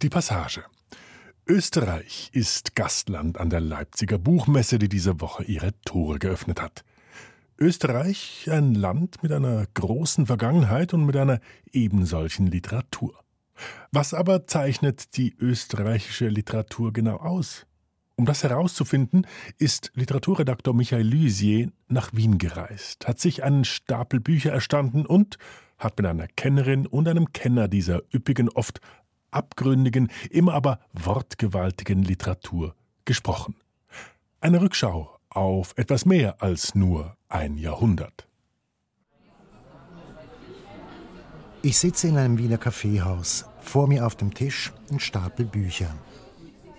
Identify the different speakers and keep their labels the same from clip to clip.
Speaker 1: ist die Passage. Österreich ist Gastland an der Leipziger Buchmesse, die diese Woche ihre Tore geöffnet hat. Österreich ein Land mit einer großen Vergangenheit und mit einer ebensolchen Literatur. Was aber zeichnet die österreichische Literatur genau aus? Um das herauszufinden, ist Literaturredaktor Michael Lysier nach Wien gereist, hat sich einen Stapel Bücher erstanden und hat mit einer Kennerin und einem Kenner dieser üppigen, oft abgründigen, immer aber wortgewaltigen Literatur gesprochen. Eine Rückschau auf etwas mehr als nur ein Jahrhundert.
Speaker 2: Ich sitze in einem Wiener Kaffeehaus. Vor mir auf dem Tisch ein Stapel Bücher.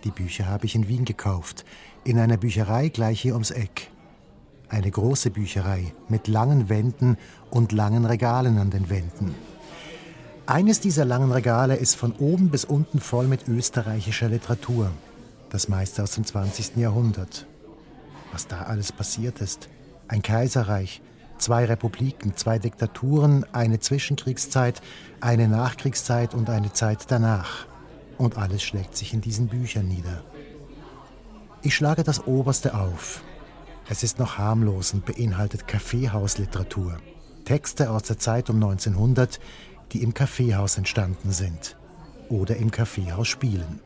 Speaker 2: Die Bücher habe ich in Wien gekauft, in einer Bücherei gleich hier ums Eck. Eine große Bücherei mit langen Wänden und langen Regalen an den Wänden. Eines dieser langen Regale ist von oben bis unten voll mit österreichischer Literatur. Das meiste aus dem 20. Jahrhundert. Was da alles passiert ist. Ein Kaiserreich, zwei Republiken, zwei Diktaturen, eine Zwischenkriegszeit, eine Nachkriegszeit und eine Zeit danach. Und alles schlägt sich in diesen Büchern nieder. Ich schlage das Oberste auf. Es ist noch harmlos und beinhaltet Kaffeehausliteratur. Texte aus der Zeit um 1900, die im Kaffeehaus entstanden sind. Oder im Kaffeehaus spielen.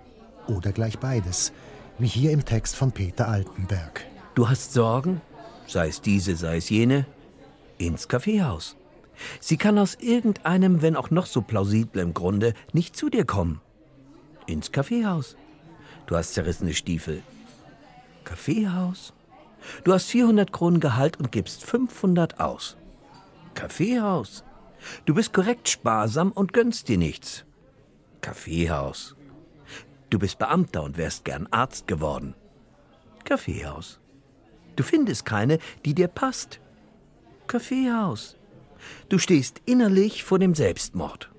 Speaker 2: Oder gleich beides, wie hier im Text von Peter Altenberg.
Speaker 3: Du hast Sorgen, sei es diese, sei es jene, ins Kaffeehaus. Sie kann aus irgendeinem, wenn auch noch so plausiblem Grunde, nicht zu dir kommen. Ins Kaffeehaus. Du hast zerrissene Stiefel. Kaffeehaus? Du hast 400 Kronen Gehalt und gibst 500 aus. Kaffeehaus? Du bist korrekt sparsam und gönnst dir nichts. Kaffeehaus. Du bist Beamter und wärst gern Arzt geworden. Kaffeehaus. Du findest keine, die dir passt. Kaffeehaus. Du stehst innerlich vor dem Selbstmord.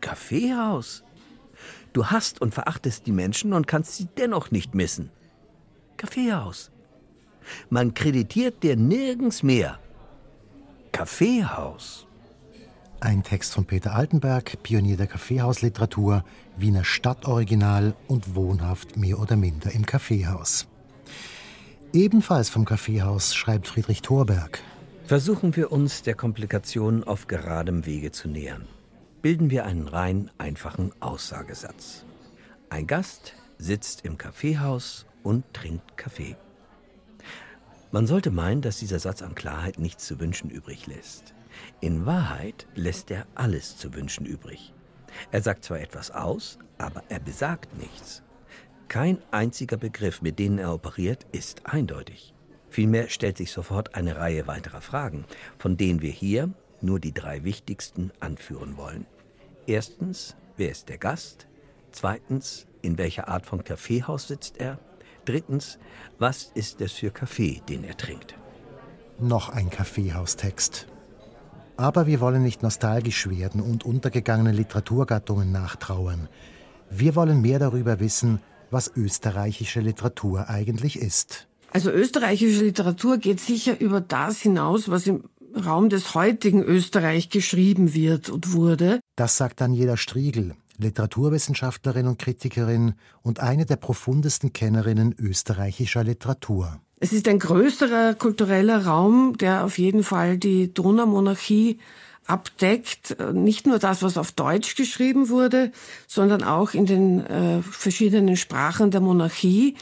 Speaker 3: Kaffeehaus. Du hast und verachtest die Menschen und kannst sie dennoch nicht missen. Kaffeehaus. Man kreditiert dir nirgends mehr. Kaffeehaus.
Speaker 2: Ein Text von Peter Altenberg, Pionier der Kaffeehausliteratur, Wiener Stadtoriginal und wohnhaft mehr oder minder im Kaffeehaus. Ebenfalls vom Kaffeehaus schreibt Friedrich Thorberg.
Speaker 3: Versuchen wir uns der Komplikation auf geradem Wege zu nähern. Bilden wir einen rein einfachen Aussagesatz. Ein Gast sitzt im Kaffeehaus und trinkt Kaffee. Man sollte meinen, dass dieser Satz an Klarheit nichts zu wünschen übrig lässt. In Wahrheit lässt er alles zu wünschen übrig. Er sagt zwar etwas aus, aber er besagt nichts. Kein einziger Begriff, mit denen er operiert, ist eindeutig. Vielmehr stellt sich sofort eine Reihe weiterer Fragen, von denen wir hier nur die drei wichtigsten anführen wollen. Erstens, wer ist der Gast? Zweitens, in welcher Art von Kaffeehaus sitzt er? Drittens, was ist es für Kaffee, den er trinkt?
Speaker 2: Noch ein Kaffeehaustext. Aber wir wollen nicht nostalgisch werden und untergegangene Literaturgattungen nachtrauern. Wir wollen mehr darüber wissen, was österreichische Literatur eigentlich ist.
Speaker 4: Also österreichische Literatur geht sicher über das hinaus, was im Raum des heutigen Österreich geschrieben wird und wurde.
Speaker 2: Das sagt Daniela Striegel, Literaturwissenschaftlerin und Kritikerin und eine der profundesten Kennerinnen österreichischer Literatur.
Speaker 4: Es ist ein größerer kultureller Raum, der auf jeden Fall die Donaumonarchie abdeckt nicht nur das, was auf Deutsch geschrieben wurde, sondern auch in den äh, verschiedenen Sprachen der Monarchie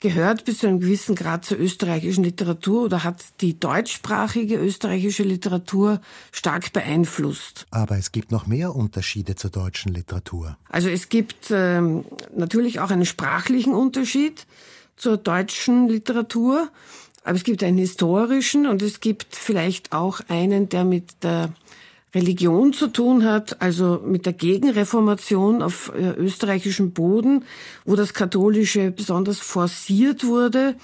Speaker 4: gehört bis zu einem gewissen Grad zur österreichischen Literatur oder hat die deutschsprachige österreichische Literatur stark beeinflusst.
Speaker 2: Aber es gibt noch mehr Unterschiede zur deutschen Literatur.
Speaker 4: Also es gibt ähm, natürlich auch einen sprachlichen Unterschied zur deutschen Literatur, aber es gibt einen historischen und es gibt vielleicht auch einen, der mit der Religion zu tun hat, also mit der Gegenreformation auf äh, österreichischem Boden, wo das Katholische besonders forciert wurde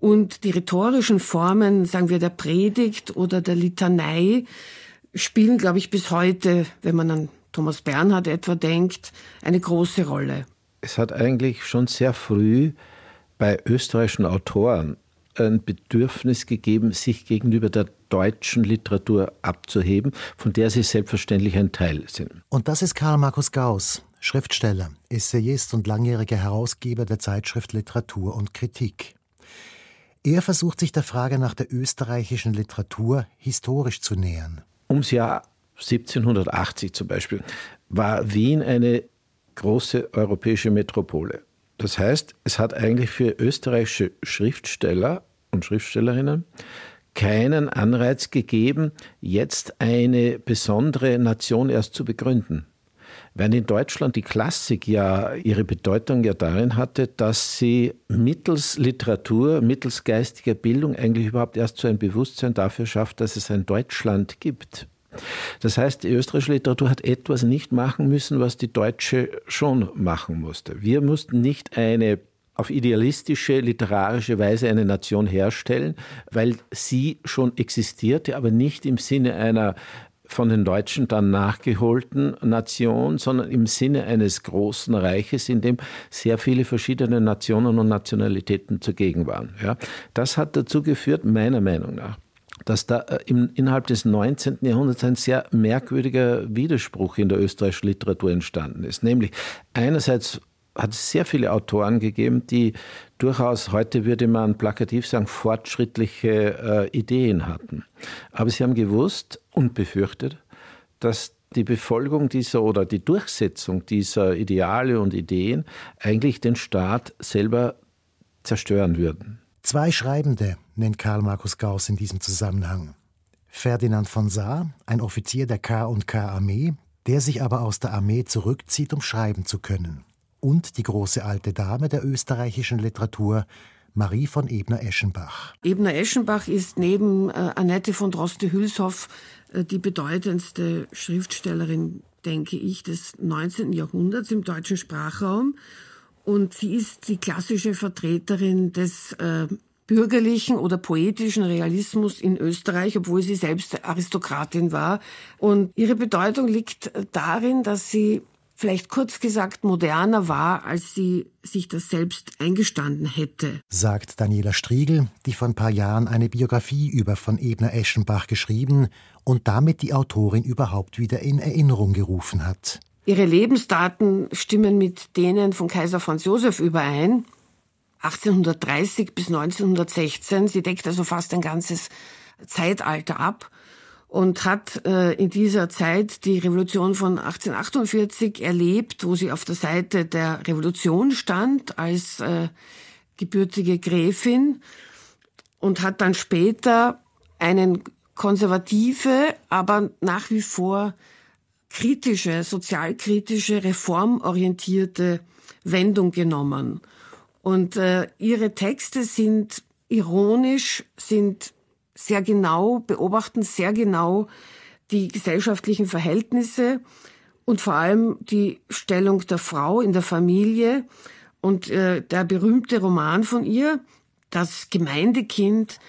Speaker 4: und die rhetorischen Formen, sagen wir, der Predigt oder der Litanei spielen, glaube ich, bis heute, wenn man an Thomas Bernhard etwa denkt, eine große Rolle.
Speaker 5: Es hat eigentlich schon sehr früh bei österreichischen Autoren ein Bedürfnis gegeben, sich gegenüber der deutschen Literatur abzuheben, von der sie selbstverständlich ein Teil sind.
Speaker 2: Und das ist Karl Markus Gauss, Schriftsteller, Essayist und langjähriger Herausgeber der Zeitschrift Literatur und Kritik. Er versucht sich der Frage nach der österreichischen Literatur historisch zu nähern.
Speaker 5: Ums Jahr 1780 zum Beispiel war Wien eine große europäische Metropole. Das heißt, es hat eigentlich für österreichische Schriftsteller und Schriftstellerinnen keinen Anreiz gegeben, jetzt eine besondere Nation erst zu begründen. Während in Deutschland die Klassik ja ihre Bedeutung ja darin hatte, dass sie mittels Literatur, mittels geistiger Bildung eigentlich überhaupt erst so ein Bewusstsein dafür schafft, dass es ein Deutschland gibt. Das heißt, die österreichische Literatur hat etwas nicht machen müssen, was die deutsche schon machen musste. Wir mussten nicht eine auf idealistische, literarische Weise eine Nation herstellen, weil sie schon existierte, aber nicht im Sinne einer von den Deutschen dann nachgeholten Nation, sondern im Sinne eines großen Reiches, in dem sehr viele verschiedene Nationen und Nationalitäten zugegen waren. Ja, das hat dazu geführt, meiner Meinung nach, dass da äh, im, innerhalb des 19. Jahrhunderts ein sehr merkwürdiger Widerspruch in der österreichischen Literatur entstanden ist. Nämlich einerseits hat es sehr viele Autoren gegeben, die durchaus, heute würde man plakativ sagen, fortschrittliche äh, Ideen hatten. Aber sie haben gewusst und befürchtet, dass die Befolgung dieser oder die Durchsetzung dieser Ideale und Ideen eigentlich den Staat selber zerstören würden.
Speaker 2: Zwei Schreibende nennt Karl Markus Gauss in diesem Zusammenhang. Ferdinand von Saar, ein Offizier der K&K Armee, der sich aber aus der Armee zurückzieht, um schreiben zu können und die große alte Dame der österreichischen Literatur, Marie von Ebner-Eschenbach.
Speaker 4: Ebner-Eschenbach ist neben äh, Annette von Droste-Hülshoff äh, die bedeutendste Schriftstellerin, denke ich, des 19. Jahrhunderts im deutschen Sprachraum. Und sie ist die klassische Vertreterin des äh, bürgerlichen oder poetischen Realismus in Österreich, obwohl sie selbst Aristokratin war. Und ihre Bedeutung liegt darin, dass sie vielleicht kurz gesagt moderner war, als sie sich das selbst eingestanden hätte.
Speaker 2: Sagt Daniela Striegel, die vor ein paar Jahren eine Biografie über von Ebner-Eschenbach geschrieben und damit die Autorin überhaupt wieder in Erinnerung gerufen hat.
Speaker 4: Ihre Lebensdaten stimmen mit denen von Kaiser Franz Josef überein. 1830 bis 1916. Sie deckt also fast ein ganzes Zeitalter ab und hat äh, in dieser Zeit die Revolution von 1848 erlebt, wo sie auf der Seite der Revolution stand als äh, gebürtige Gräfin und hat dann später einen konservative, aber nach wie vor kritische, sozialkritische, reformorientierte Wendung genommen. Und äh, ihre Texte sind ironisch, sind sehr genau, beobachten sehr genau die gesellschaftlichen Verhältnisse und vor allem die Stellung der Frau in der Familie. Und äh, der berühmte Roman von ihr, Das Gemeindekind,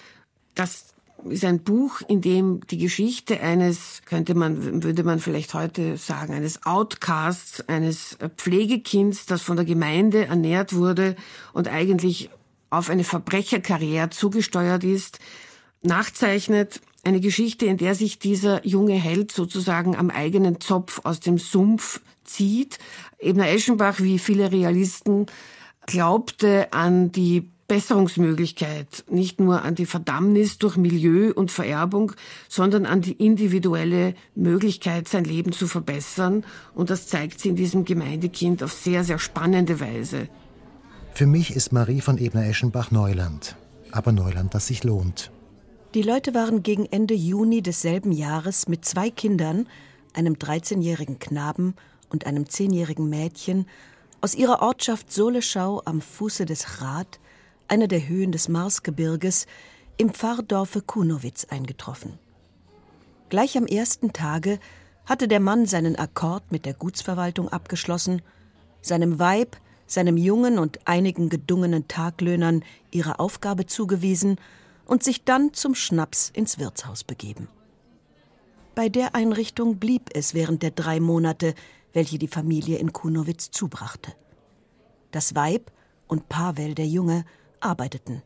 Speaker 4: das ist ein Buch, in dem die Geschichte eines, könnte man, würde man vielleicht heute sagen, eines Outcasts, eines Pflegekinds, das von der Gemeinde ernährt wurde und eigentlich auf eine Verbrecherkarriere zugesteuert ist, nachzeichnet, eine Geschichte, in der sich dieser junge Held sozusagen am eigenen Zopf aus dem Sumpf zieht. Ebner Eschenbach, wie viele Realisten, glaubte an die Besserungsmöglichkeit, nicht nur an die Verdammnis durch Milieu und Vererbung, sondern an die individuelle Möglichkeit, sein Leben zu verbessern. Und das zeigt sie in diesem Gemeindekind auf sehr, sehr spannende Weise.
Speaker 2: Für mich ist Marie von Ebner-Eschenbach Neuland. Aber Neuland, das sich lohnt.
Speaker 6: Die Leute waren gegen Ende Juni desselben Jahres mit zwei Kindern, einem 13-jährigen Knaben und einem 10-jährigen Mädchen, aus ihrer Ortschaft Soleschau am Fuße des Rad, einer der Höhen des Marsgebirges, im Pfarrdorfe Kunowitz eingetroffen. Gleich am ersten Tage hatte der Mann seinen Akkord mit der Gutsverwaltung abgeschlossen, seinem Weib, seinem Jungen und einigen gedungenen Taglöhnern ihre Aufgabe zugewiesen und sich dann zum Schnaps ins Wirtshaus begeben. Bei der Einrichtung blieb es während der drei Monate, welche die Familie in Kunowitz zubrachte. Das Weib und Pavel, der Junge, arbeiteten.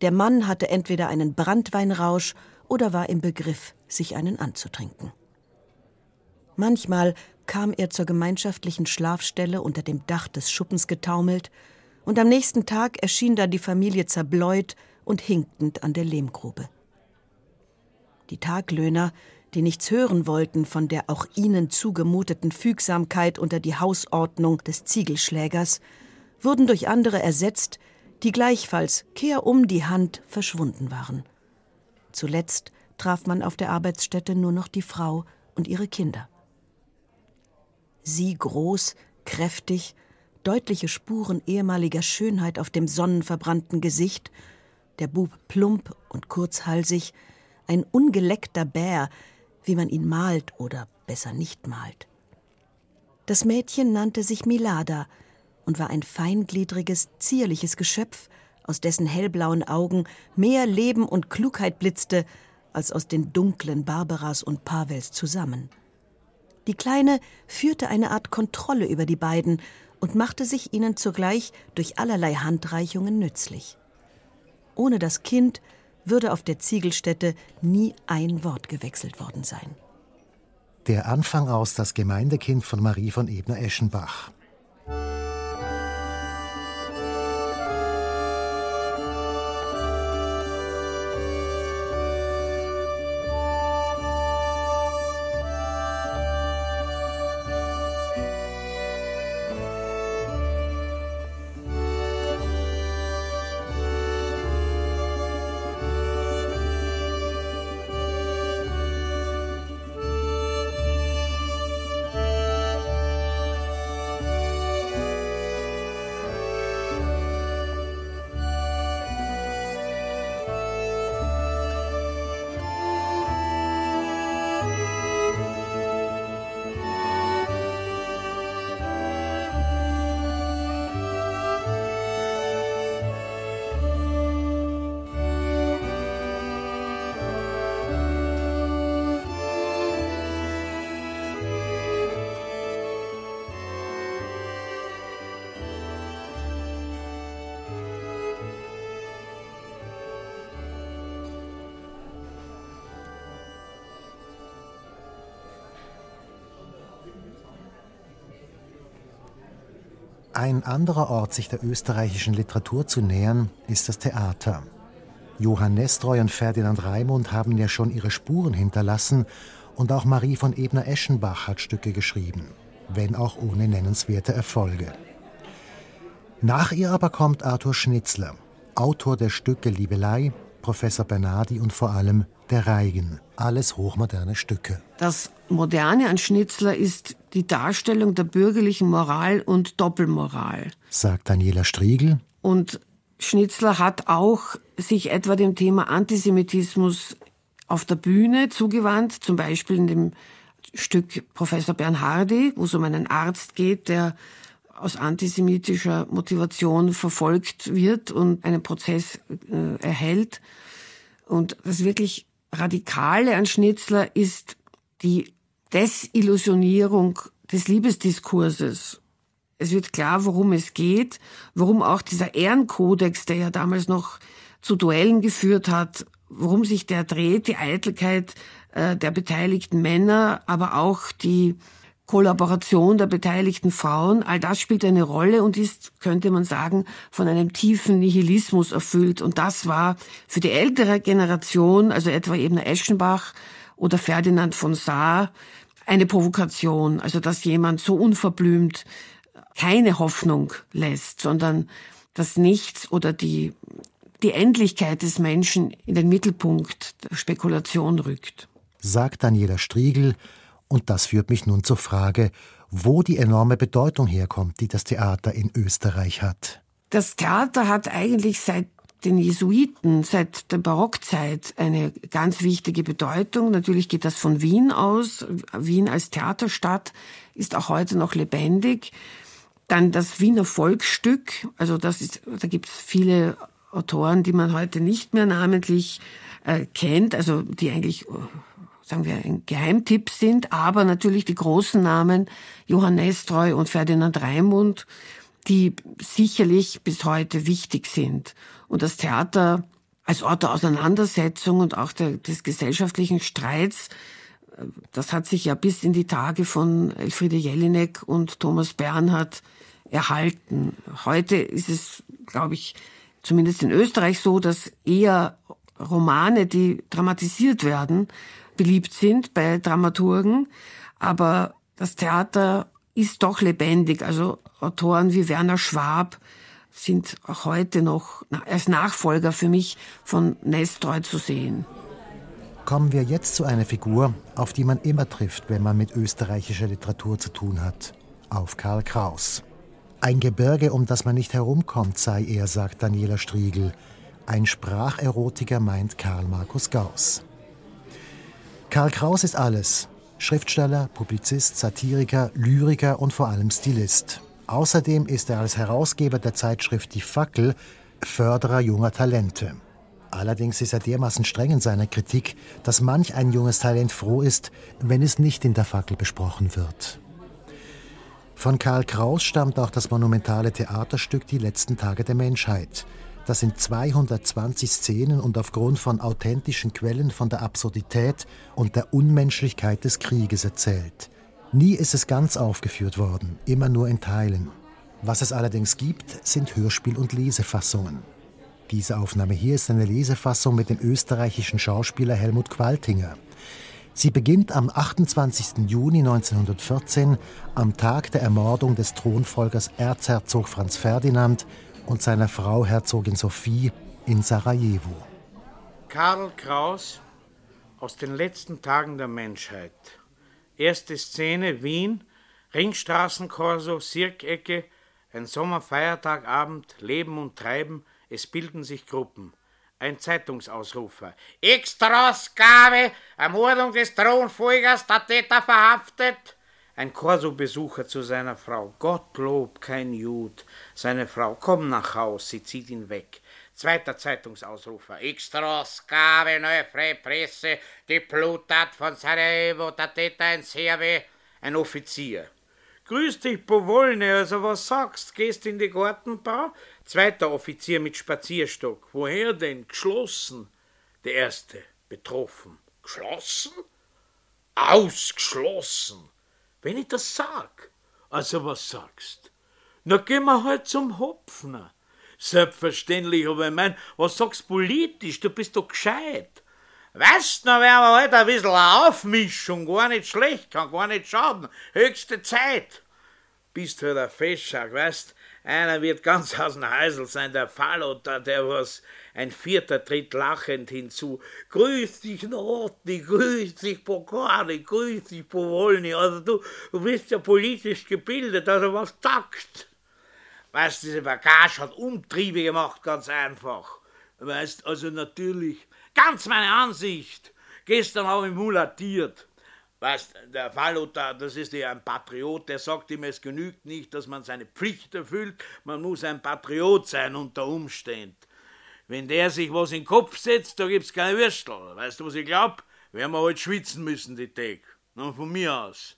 Speaker 6: Der Mann hatte entweder einen Brandweinrausch oder war im Begriff, sich einen anzutrinken. Manchmal kam er zur gemeinschaftlichen Schlafstelle unter dem Dach des Schuppens getaumelt, und am nächsten Tag erschien da die Familie zerbläut und hinkend an der Lehmgrube. Die Taglöhner, die nichts hören wollten von der auch ihnen zugemuteten Fügsamkeit unter die Hausordnung des Ziegelschlägers, wurden durch andere ersetzt, die gleichfalls kehrum die Hand verschwunden waren. Zuletzt traf man auf der Arbeitsstätte nur noch die Frau und ihre Kinder. Sie groß, kräftig, deutliche Spuren ehemaliger Schönheit auf dem sonnenverbrannten Gesicht, der Bub plump und kurzhalsig, ein ungeleckter Bär, wie man ihn malt oder besser nicht malt. Das Mädchen nannte sich Milada und war ein feingliedriges, zierliches Geschöpf, aus dessen hellblauen Augen mehr Leben und Klugheit blitzte als aus den dunklen Barbaras und Pavels zusammen. Die Kleine führte eine Art Kontrolle über die beiden und machte sich ihnen zugleich durch allerlei Handreichungen nützlich. Ohne das Kind würde auf der Ziegelstätte nie ein Wort gewechselt worden sein.
Speaker 2: Der Anfang aus das Gemeindekind von Marie von Ebner-Eschenbach. Ein anderer Ort, sich der österreichischen Literatur zu nähern, ist das Theater. Johann Nestroy und Ferdinand Raimund haben ja schon ihre Spuren hinterlassen und auch Marie von Ebner-Eschenbach hat Stücke geschrieben, wenn auch ohne nennenswerte Erfolge. Nach ihr aber kommt Arthur Schnitzler, Autor der Stücke Liebelei, Professor Bernardi und vor allem Der Reigen, alles hochmoderne Stücke.
Speaker 4: Das Moderne an Schnitzler ist die Darstellung der bürgerlichen Moral und Doppelmoral.
Speaker 2: Sagt Daniela Striegel.
Speaker 4: Und Schnitzler hat auch sich etwa dem Thema Antisemitismus auf der Bühne zugewandt, zum Beispiel in dem Stück Professor Bernhardi, wo es um einen Arzt geht, der aus antisemitischer Motivation verfolgt wird und einen Prozess äh, erhält. Und das wirklich Radikale an Schnitzler ist die Desillusionierung des Liebesdiskurses. Es wird klar, worum es geht, warum auch dieser Ehrenkodex, der ja damals noch zu Duellen geführt hat, worum sich der dreht, die Eitelkeit äh, der beteiligten Männer, aber auch die Kollaboration der beteiligten Frauen, all das spielt eine Rolle und ist, könnte man sagen, von einem tiefen Nihilismus erfüllt. Und das war für die ältere Generation, also etwa eben Eschenbach oder Ferdinand von Saar, eine Provokation. Also dass jemand so unverblümt keine Hoffnung lässt, sondern das Nichts oder die, die Endlichkeit des Menschen in den Mittelpunkt der Spekulation rückt.
Speaker 2: Sagt Daniela Striegel, und das führt mich nun zur Frage, wo die enorme Bedeutung herkommt, die das Theater in Österreich hat.
Speaker 4: Das Theater hat eigentlich seit den Jesuiten, seit der Barockzeit eine ganz wichtige Bedeutung. Natürlich geht das von Wien aus. Wien als Theaterstadt ist auch heute noch lebendig. Dann das Wiener Volksstück, also das ist, da gibt es viele Autoren, die man heute nicht mehr namentlich äh, kennt, also die eigentlich sagen wir, ein Geheimtipp sind, aber natürlich die großen Namen Johann Nestroy und Ferdinand Raimund, die sicherlich bis heute wichtig sind. Und das Theater als Ort der Auseinandersetzung und auch der, des gesellschaftlichen Streits das hat sich ja bis in die Tage von Elfriede Jelinek und Thomas Bernhard erhalten. Heute ist es, glaube ich, zumindest in Österreich so, dass eher Romane, die dramatisiert werden, beliebt sind bei Dramaturgen. Aber das Theater ist doch lebendig. Also Autoren wie Werner Schwab sind auch heute noch als Nachfolger für mich von Nestroy zu sehen.
Speaker 2: Kommen wir jetzt zu einer Figur, auf die man immer trifft, wenn man mit österreichischer Literatur zu tun hat. Auf Karl Kraus. Ein Gebirge, um das man nicht herumkommt, sei er, sagt Daniela Striegel. Ein Spracherotiker meint Karl Markus Gauss. Karl Kraus ist alles. Schriftsteller, Publizist, Satiriker, Lyriker und vor allem Stilist. Außerdem ist er als Herausgeber der Zeitschrift Die Fackel Förderer junger Talente. Allerdings ist er dermaßen streng in seiner Kritik, dass manch ein junges Talent froh ist, wenn es nicht in der Fackel besprochen wird. Von Karl Kraus stammt auch das monumentale Theaterstück Die letzten Tage der Menschheit, das in 220 Szenen und aufgrund von authentischen Quellen von der Absurdität und der Unmenschlichkeit des Krieges erzählt. Nie ist es ganz aufgeführt worden, immer nur in Teilen. Was es allerdings gibt, sind Hörspiel- und Lesefassungen. Diese Aufnahme hier ist eine Lesefassung mit dem österreichischen Schauspieler Helmut Qualtinger. Sie beginnt am 28. Juni 1914, am Tag der Ermordung des Thronfolgers Erzherzog Franz Ferdinand und seiner Frau Herzogin Sophie in Sarajevo.
Speaker 7: Karl Kraus aus den letzten Tagen der Menschheit. Erste Szene Wien, Ringstraßenkorso, Sirkecke, ein Sommerfeiertagabend, Leben und Treiben, es bilden sich Gruppen. Ein Zeitungsausrufer. Extrausgabe, Ermordung des Thronfolgers, der Täter verhaftet. Ein Korso-Besucher zu seiner Frau. Gottlob, kein Jud. Seine Frau, komm nach Haus, sie zieht ihn weg. Zweiter Zeitungsausrufer. Extrausgabe, neue Freie Presse, die Plutat von Sarajevo, der Täter ein Serve, ein Offizier. Grüß dich, Powolne, also was sagst? Gehst in die Gartenbau? Zweiter Offizier mit Spazierstock. Woher denn? Geschlossen. Der erste. Betroffen. Geschlossen? Ausgeschlossen. Wenn ich das sag. Also was sagst? Na gehen wir halt zum Hopfner. Selbstverständlich, aber ich mein, was sagst politisch? Du bist doch gescheit. Weißt du, werden wir halt ein bisschen eine Aufmischung, gar nicht schlecht, kann gar nicht schaden. Höchste Zeit. Bist halt ein Festschack, weißt einer wird ganz aus dem Häusl sein, der Falloter, der was ein vierter tritt lachend hinzu. Grüß dich, Notni, grüß dich, Pokari, grüß dich, Powolny. Also du, du bist ja politisch gebildet, also was sagst? Weißt, diese Bagage hat Umtriebe gemacht, ganz einfach. Weißt, also natürlich, ganz meine Ansicht. Gestern habe ich mulatiert. Weißt, der Falloter, das ist ja ein Patriot, der sagt ihm, es genügt nicht, dass man seine Pflicht erfüllt, man muss ein Patriot sein unter Umständen. Wenn der sich was in den Kopf setzt, da gibt's keine Würstel. Weißt du, was ich glaub? Werden wir halt schwitzen müssen, die Tag. Nur von mir aus.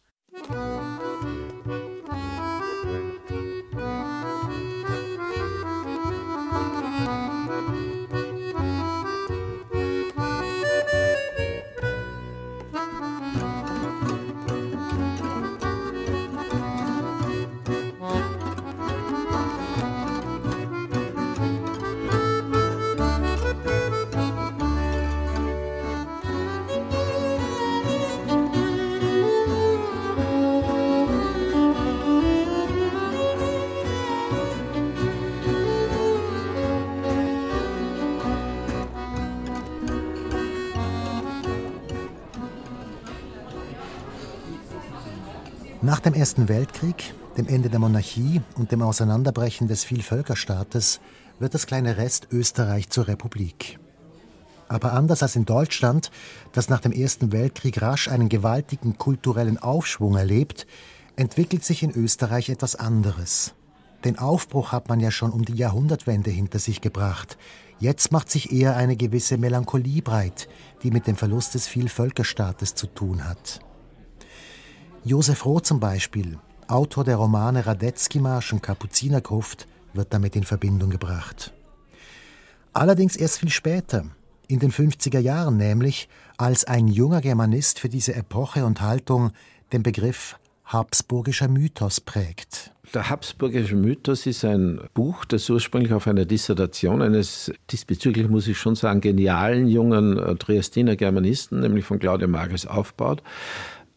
Speaker 2: Dem Ersten Weltkrieg, dem Ende der Monarchie und dem Auseinanderbrechen des Vielvölkerstaates wird das kleine Rest Österreich zur Republik. Aber anders als in Deutschland, das nach dem Ersten Weltkrieg rasch einen gewaltigen kulturellen Aufschwung erlebt, entwickelt sich in Österreich etwas anderes. Den Aufbruch hat man ja schon um die Jahrhundertwende hinter sich gebracht. Jetzt macht sich eher eine gewisse Melancholie breit, die mit dem Verlust des Vielvölkerstaates zu tun hat. Josef Roth zum Beispiel, Autor der Romane Radetzky-Marsch und Kapuzinergruft, wird damit in Verbindung gebracht. Allerdings erst viel später. In den 50er Jahren nämlich, als ein junger Germanist für diese Epoche und Haltung den Begriff habsburgischer Mythos prägt.
Speaker 5: Der Habsburgische Mythos ist ein Buch, das ursprünglich auf einer Dissertation eines diesbezüglich, muss ich schon sagen, genialen jungen äh, Triestiner Germanisten, nämlich von Claudia Magris, aufbaut.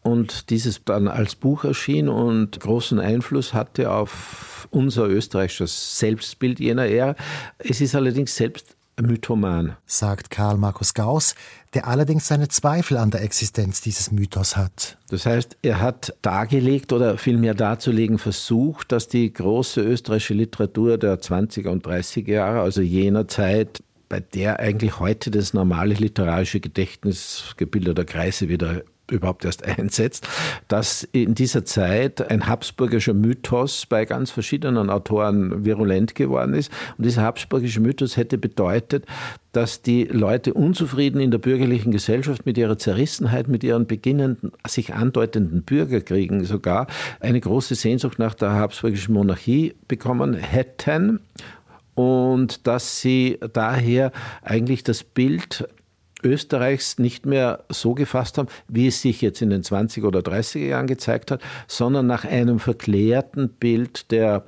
Speaker 5: Und dieses dann als Buch erschien und großen Einfluss hatte auf unser österreichisches Selbstbild jener Ära. Es ist allerdings selbst Mythoman,
Speaker 2: sagt Karl Markus Gauss, der allerdings seine Zweifel an der Existenz dieses Mythos hat.
Speaker 5: Das heißt, er hat dargelegt oder vielmehr darzulegen versucht, dass die große österreichische Literatur der 20er und 30er Jahre, also jener Zeit, bei der eigentlich heute das normale literarische Gedächtnis gebildeter Kreise wieder überhaupt erst einsetzt, dass in dieser Zeit ein habsburgischer Mythos bei ganz verschiedenen Autoren virulent geworden ist. Und dieser habsburgische Mythos hätte bedeutet, dass die Leute unzufrieden in der bürgerlichen Gesellschaft mit ihrer Zerrissenheit, mit ihren beginnenden, sich andeutenden Bürgerkriegen sogar eine große Sehnsucht nach der habsburgischen Monarchie bekommen hätten und dass sie daher eigentlich das Bild Österreichs nicht mehr so gefasst haben, wie es sich jetzt in den 20er oder 30er Jahren gezeigt hat, sondern nach einem verklärten Bild der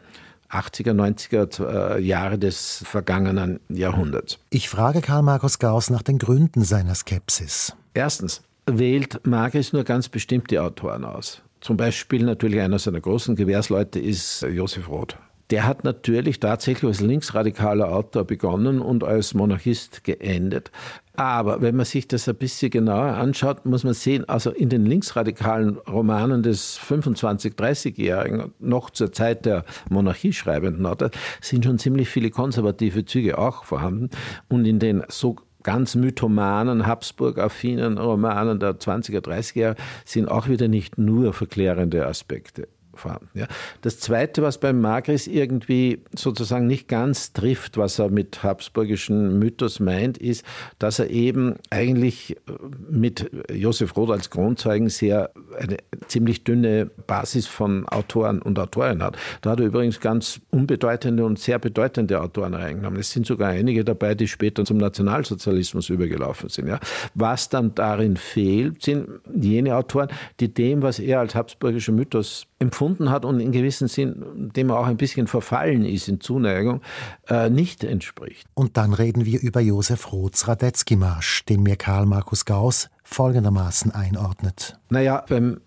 Speaker 5: 80er, 90er äh, Jahre des vergangenen Jahrhunderts.
Speaker 2: Ich frage Karl Markus Gauss nach den Gründen seiner Skepsis.
Speaker 5: Erstens wählt Marx nur ganz bestimmte Autoren aus. Zum Beispiel natürlich einer seiner großen Gewährsleute ist Josef Roth. Der hat natürlich tatsächlich als linksradikaler Autor begonnen und als Monarchist geendet. Aber wenn man sich das ein bisschen genauer anschaut, muss man sehen, also in den linksradikalen Romanen des 25-, 30-Jährigen, noch zur Zeit der Monarchieschreibenden Autor, sind schon ziemlich viele konservative Züge auch vorhanden. Und in den so ganz mythomanen, Habsburg-affinen Romanen der 20er, 30er Jahre sind auch wieder nicht nur verklärende Aspekte vorhanden. Ja. Das Zweite, was beim Magris irgendwie sozusagen nicht ganz trifft, was er mit habsburgischen Mythos meint, ist, dass er eben eigentlich äh, mit Josef Roth als Kronzeugen sehr eine ziemlich dünne Basis von Autoren und Autorinnen hat. Da hat er übrigens ganz unbedeutende und sehr bedeutende Autoren reingenommen. Es sind sogar einige dabei, die später zum Nationalsozialismus übergelaufen sind. Ja. Was dann darin fehlt, sind jene Autoren, die dem, was er als habsburgischer Mythos empfunden hat und in gewissem Sinn, dem er auch ein bisschen verfallen ist in Zuneigung, äh, nicht entspricht.
Speaker 2: Und dann reden wir über Josef Roths Radetzky-Marsch, den mir Karl Markus Gauss folgendermaßen einordnet.
Speaker 5: Naja, beim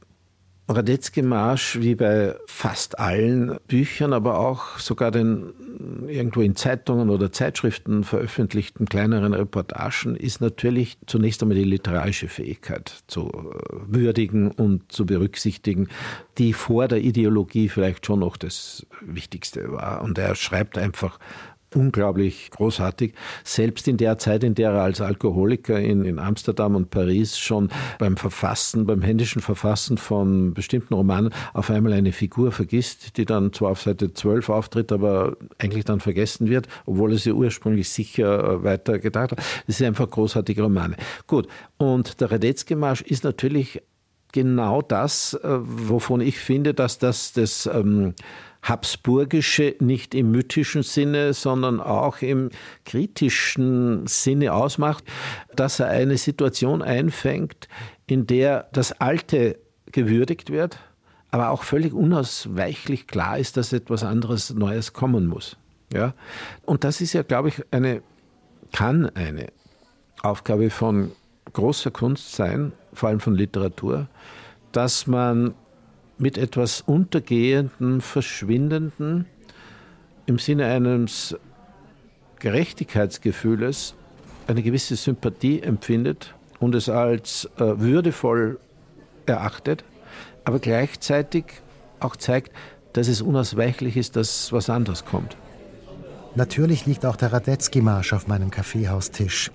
Speaker 5: Radetzky-Marsch, wie bei fast allen Büchern, aber auch sogar den irgendwo in Zeitungen oder Zeitschriften veröffentlichten kleineren Reportagen, ist natürlich zunächst einmal die literarische Fähigkeit zu äh, würdigen und zu berücksichtigen, die vor der Ideologie vielleicht schon noch das Wichtigste war. Und er schreibt einfach unglaublich großartig. Selbst in der Zeit, in der er als Alkoholiker in, in Amsterdam und Paris schon beim Verfassen, beim händischen Verfassen von bestimmten Romanen auf einmal eine Figur vergisst, die dann zwar auf Seite 12 auftritt, aber eigentlich dann vergessen wird, obwohl er sie ursprünglich sicher äh, weiter gedacht hat. Das sind einfach großartige Romane. Gut, und der Radetzky-Marsch ist natürlich genau das, äh, wovon ich finde, dass das das ähm, Habsburgische nicht im mythischen Sinne, sondern auch im kritischen Sinne ausmacht, dass er eine Situation einfängt, in der das Alte gewürdigt wird, aber auch völlig unausweichlich klar ist, dass etwas anderes Neues kommen muss. Ja? Und das ist ja, glaube ich, eine, kann eine Aufgabe von großer Kunst sein, vor allem von Literatur, dass man mit etwas Untergehenden, Verschwindenden im Sinne eines Gerechtigkeitsgefühles eine gewisse Sympathie empfindet und es als äh, würdevoll erachtet, aber gleichzeitig auch zeigt, dass es unausweichlich ist, dass was anderes kommt.
Speaker 2: Natürlich liegt auch der Radetzky-Marsch auf meinem Kaffeehaustisch.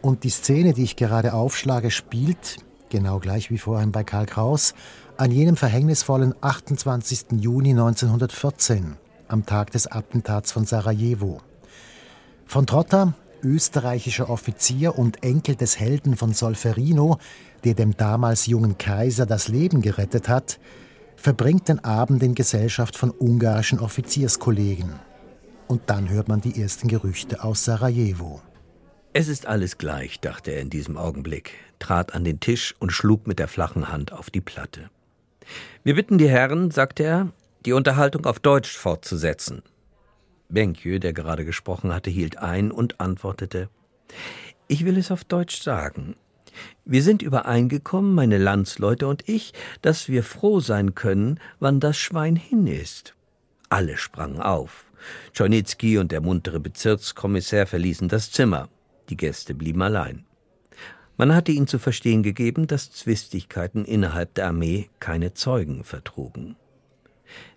Speaker 2: Und die Szene, die ich gerade aufschlage, spielt, genau gleich wie vorhin bei Karl Kraus, an jenem verhängnisvollen 28. Juni 1914, am Tag des Attentats von Sarajevo. Von Trotta, österreichischer Offizier und Enkel des Helden von Solferino, der dem damals jungen Kaiser das Leben gerettet hat, verbringt den Abend in Gesellschaft von ungarischen Offizierskollegen. Und dann hört man die ersten Gerüchte aus Sarajevo.
Speaker 3: Es ist alles gleich, dachte er in diesem Augenblick, trat an den Tisch und schlug mit der flachen Hand auf die Platte. Wir bitten die Herren, sagte er, die Unterhaltung auf Deutsch fortzusetzen. Benkjö, der gerade gesprochen hatte, hielt ein und antwortete Ich will es auf Deutsch sagen. Wir sind übereingekommen, meine Landsleute und ich, dass wir froh sein können, wann das Schwein hin ist. Alle sprangen auf. Czornitzki und der muntere Bezirkskommissär verließen das Zimmer. Die Gäste blieben allein. Man hatte ihnen zu verstehen gegeben, dass Zwistigkeiten innerhalb der Armee keine Zeugen vertrugen.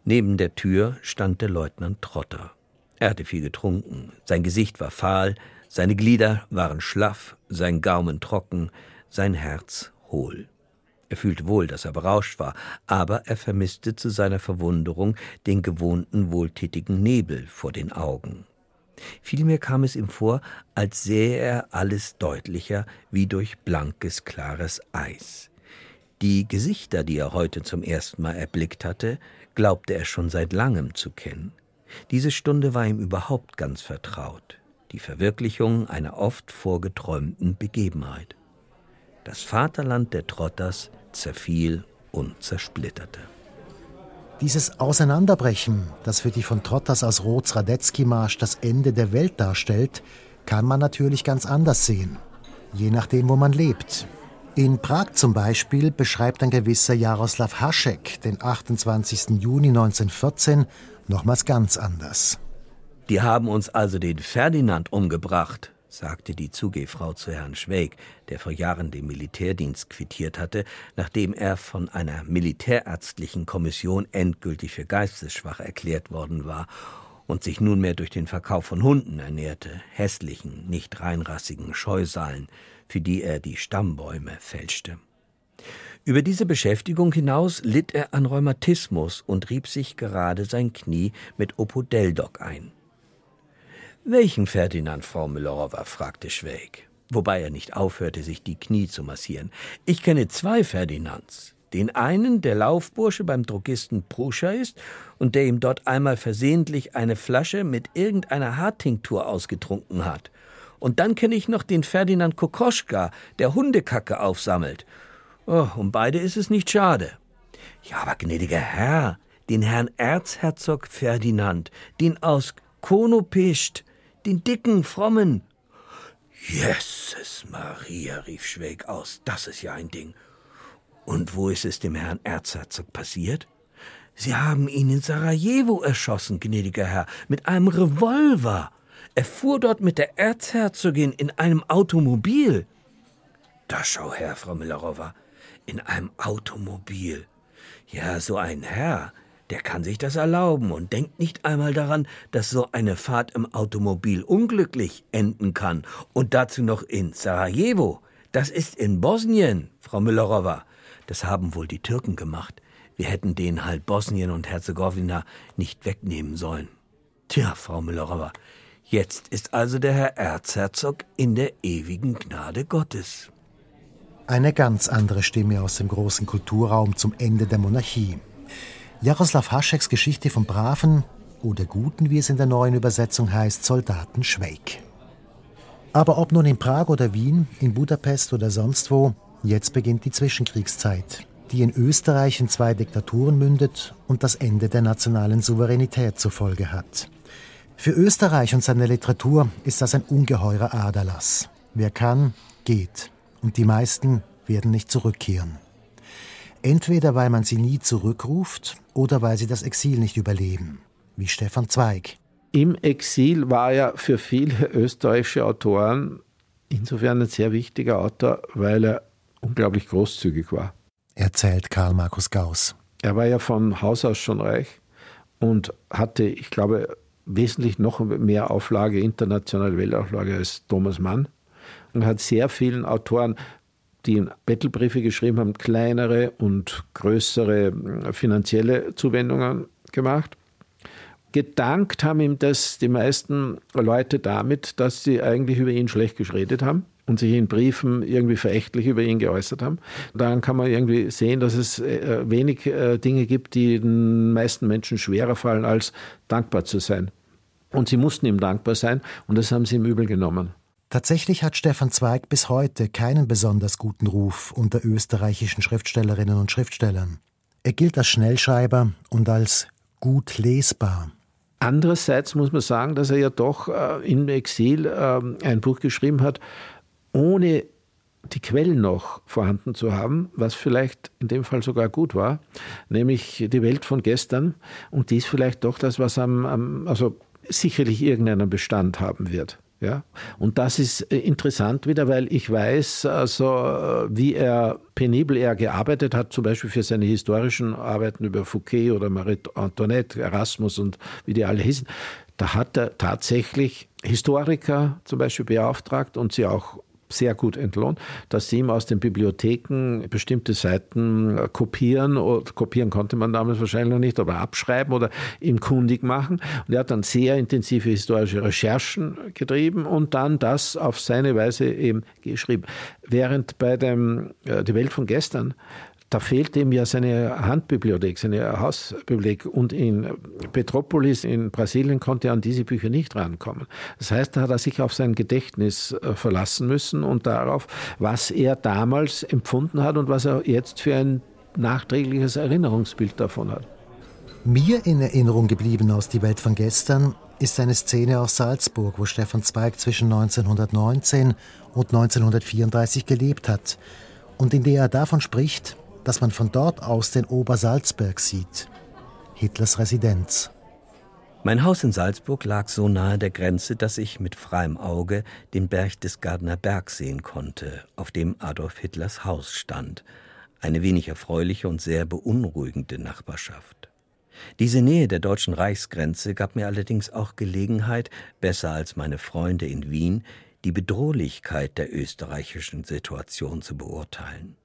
Speaker 3: Neben der Tür stand der Leutnant Trotter. Er hatte viel getrunken, sein Gesicht war fahl, seine Glieder waren schlaff, sein Gaumen trocken, sein Herz hohl. Er fühlte wohl, dass er berauscht war, aber er vermisste zu seiner Verwunderung den gewohnten wohltätigen Nebel vor den Augen. Vielmehr kam es ihm vor, als sähe er alles deutlicher wie durch blankes, klares Eis. Die Gesichter, die er heute zum ersten Mal erblickt hatte, glaubte er schon seit langem zu kennen. Diese Stunde war ihm überhaupt ganz vertraut, die Verwirklichung einer oft vorgeträumten Begebenheit. Das Vaterland der Trotters zerfiel und zersplitterte.
Speaker 2: Dieses Auseinanderbrechen, das für die von Trotters aus Rotz-Radetzky-Marsch das Ende der Welt darstellt, kann man natürlich ganz anders sehen. Je nachdem, wo man lebt. In Prag zum Beispiel beschreibt ein gewisser Jaroslav Hašek den 28. Juni 1914 nochmals ganz anders.
Speaker 3: Die haben uns also den Ferdinand umgebracht, sagte die Zugehfrau zu Herrn Schweig, der vor Jahren den Militärdienst quittiert hatte, nachdem er von einer militärärztlichen Kommission endgültig für geistesschwach erklärt worden war und sich nunmehr durch den Verkauf von Hunden ernährte, hässlichen, nicht reinrassigen Scheusalen, für die er die Stammbäume fälschte. Über diese Beschäftigung hinaus litt er an Rheumatismus und rieb sich gerade sein Knie mit Opodeldoc ein. Welchen Ferdinand, Frau Müllerowa? fragte Schwäg, wobei er nicht aufhörte, sich die Knie zu massieren. Ich kenne zwei Ferdinands. Den einen, der Laufbursche beim Drogisten Pruscher ist und der ihm dort einmal versehentlich eine Flasche mit irgendeiner Haartinktur ausgetrunken hat. Und dann kenne ich noch den Ferdinand Kokoschka, der Hundekacke aufsammelt. Oh, um beide ist es nicht schade. Ja, aber gnädiger Herr, den Herrn Erzherzog Ferdinand, den aus Konopest, den dicken, frommen. Jesus Maria, rief Schweg aus, das ist ja ein Ding. Und wo ist es dem Herrn Erzherzog passiert? Sie haben ihn in Sarajevo erschossen, gnädiger Herr, mit einem Revolver. Er fuhr dort mit der Erzherzogin in einem Automobil. Da schau her, Frau Millerowa, in einem Automobil. Ja, so ein Herr, der kann sich das erlauben und denkt nicht einmal daran, dass so eine Fahrt im Automobil unglücklich enden kann. Und dazu noch in Sarajevo. Das ist in Bosnien, Frau Müllerowa. Das haben wohl die Türken gemacht. Wir hätten denen halt Bosnien und Herzegowina nicht wegnehmen sollen. Tja, Frau Müllerowa, jetzt ist also der Herr Erzherzog in der ewigen Gnade Gottes.
Speaker 2: Eine ganz andere Stimme aus dem großen Kulturraum zum Ende der Monarchie. Jaroslav Hascheks Geschichte vom braven oder guten, wie es in der neuen Übersetzung heißt, Soldaten Schweig. Aber ob nun in Prag oder Wien, in Budapest oder sonst wo, jetzt beginnt die Zwischenkriegszeit, die in Österreich in zwei Diktaturen mündet und das Ende der nationalen Souveränität zur Folge hat. Für Österreich und seine Literatur ist das ein ungeheurer Aderlass. Wer kann, geht. Und die meisten werden nicht zurückkehren. Entweder weil man sie nie zurückruft oder weil sie das Exil nicht überleben, wie Stefan Zweig.
Speaker 5: Im Exil war er für viele österreichische Autoren insofern ein sehr wichtiger Autor, weil er unglaublich großzügig war.
Speaker 2: Erzählt Karl Markus Gauss.
Speaker 5: Er war ja von Haus aus schon reich und hatte, ich glaube, wesentlich noch mehr Auflage, internationale Weltauflage als Thomas Mann. Und hat sehr vielen Autoren die Bettelbriefe geschrieben haben, kleinere und größere äh, finanzielle Zuwendungen gemacht. Gedankt haben ihm das die meisten Leute damit, dass sie eigentlich über ihn schlecht geschredet haben und sich in Briefen irgendwie verächtlich über ihn geäußert haben. Daran kann man irgendwie sehen, dass es äh, wenig äh, Dinge gibt, die den meisten Menschen schwerer fallen, als dankbar zu sein. Und sie mussten ihm dankbar sein und das haben sie ihm übel genommen.
Speaker 2: Tatsächlich hat Stefan Zweig bis heute keinen besonders guten Ruf unter österreichischen Schriftstellerinnen und Schriftstellern. Er gilt als Schnellschreiber und als gut lesbar.
Speaker 5: Andererseits muss man sagen, dass er ja doch äh, im Exil äh, ein Buch geschrieben hat, ohne die Quellen noch vorhanden zu haben, was vielleicht in dem Fall sogar gut war, nämlich die Welt von gestern. Und dies vielleicht doch das, was am, am also sicherlich irgendeinen Bestand haben wird. Ja? Und das ist äh, interessant wieder, weil ich weiß, also, äh, wie er penibel er gearbeitet hat, zum Beispiel für seine historischen Arbeiten über Fouquet oder Marie Antoinette, Erasmus und wie die alle hießen. Da hat er tatsächlich Historiker zum Beispiel beauftragt und sie auch sehr gut entlohnt, dass sie ihm aus den Bibliotheken bestimmte Seiten kopieren, oder kopieren konnte man damals wahrscheinlich noch nicht, aber abschreiben oder ihm kundig machen. Und er hat dann sehr intensive historische Recherchen getrieben und dann das auf seine Weise eben geschrieben. Während bei dem äh, Die Welt von gestern da fehlt ihm ja seine Handbibliothek, seine Hausbibliothek. Und in Petropolis in Brasilien konnte er an diese Bücher nicht rankommen. Das heißt, da hat er sich auf sein Gedächtnis äh, verlassen müssen und darauf, was er damals empfunden hat und was er jetzt für ein nachträgliches Erinnerungsbild davon hat.
Speaker 2: Mir in Erinnerung geblieben aus Die Welt von gestern ist eine Szene aus Salzburg, wo Stefan Zweig zwischen 1919 und 1934 gelebt hat und in der er davon spricht, dass man von dort aus den Obersalzberg sieht, Hitlers Residenz.
Speaker 3: Mein Haus in Salzburg lag so nahe der Grenze, dass ich mit freiem Auge den Berg des Gardner Berg sehen konnte, auf dem Adolf Hitlers Haus stand. Eine wenig erfreuliche und sehr beunruhigende Nachbarschaft. Diese Nähe der deutschen Reichsgrenze gab mir allerdings auch Gelegenheit, besser als meine Freunde in Wien, die Bedrohlichkeit der österreichischen Situation zu beurteilen.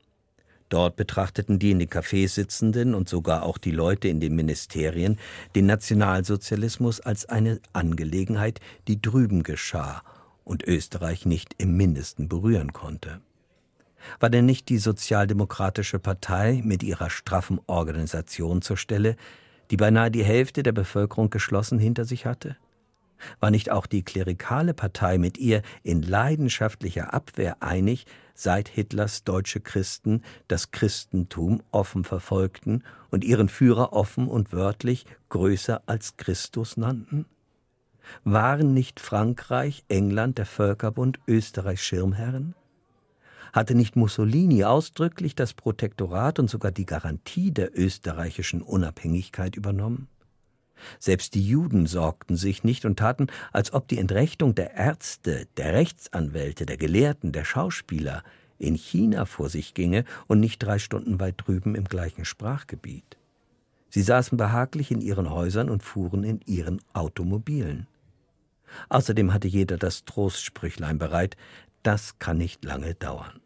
Speaker 3: Dort betrachteten die in den Cafés sitzenden und sogar auch die Leute in den Ministerien den Nationalsozialismus als eine Angelegenheit, die drüben geschah und Österreich nicht im mindesten berühren konnte. War denn nicht die Sozialdemokratische Partei mit ihrer straffen Organisation zur Stelle, die beinahe die Hälfte der Bevölkerung geschlossen hinter sich hatte? War nicht auch die klerikale Partei mit ihr in leidenschaftlicher Abwehr einig, seit Hitlers deutsche Christen das Christentum offen verfolgten und ihren Führer offen und wörtlich größer als Christus nannten? Waren nicht Frankreich, England, der Völkerbund, Österreich Schirmherren? Hatte nicht Mussolini ausdrücklich das Protektorat und sogar die Garantie der österreichischen Unabhängigkeit übernommen? Selbst die Juden sorgten sich nicht und taten, als ob die Entrechtung der Ärzte, der Rechtsanwälte, der Gelehrten, der Schauspieler in China vor sich ginge und nicht drei Stunden weit drüben im gleichen Sprachgebiet. Sie saßen behaglich in ihren Häusern und fuhren in ihren Automobilen. Außerdem hatte jeder das Trostsprüchlein bereit, das kann nicht lange dauern.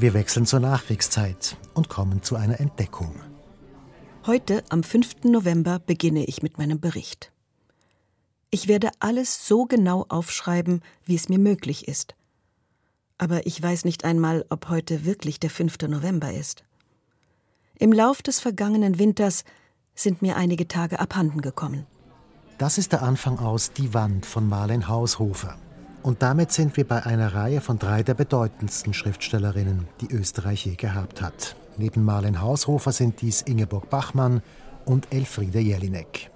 Speaker 2: Wir wechseln zur Nachkriegszeit und kommen zu einer Entdeckung.
Speaker 6: Heute, am 5. November, beginne ich mit meinem Bericht. Ich werde alles so genau aufschreiben, wie es mir möglich ist. Aber ich weiß nicht einmal, ob heute wirklich der 5. November ist. Im Lauf des vergangenen Winters sind mir einige Tage abhanden gekommen.
Speaker 2: Das ist der Anfang aus Die Wand von Marlen Haushofer. Und damit sind wir bei einer Reihe von drei der bedeutendsten Schriftstellerinnen, die Österreich je gehabt hat. Neben Marlen Haushofer sind dies Ingeborg Bachmann und Elfriede Jelinek.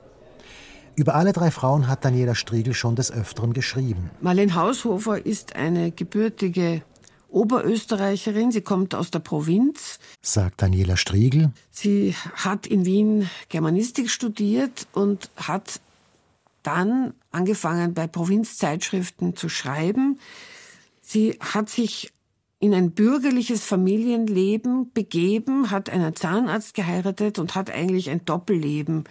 Speaker 2: Über alle drei Frauen hat Daniela Striegel schon des Öfteren geschrieben.
Speaker 4: Marlen Haushofer ist eine gebürtige Oberösterreicherin. Sie kommt aus der Provinz.
Speaker 2: Sagt Daniela Striegel.
Speaker 4: Sie hat in Wien Germanistik studiert und hat dann angefangen, bei Provinzzeitschriften zu schreiben. Sie hat sich in ein bürgerliches Familienleben begeben, hat einen Zahnarzt geheiratet und hat eigentlich ein Doppelleben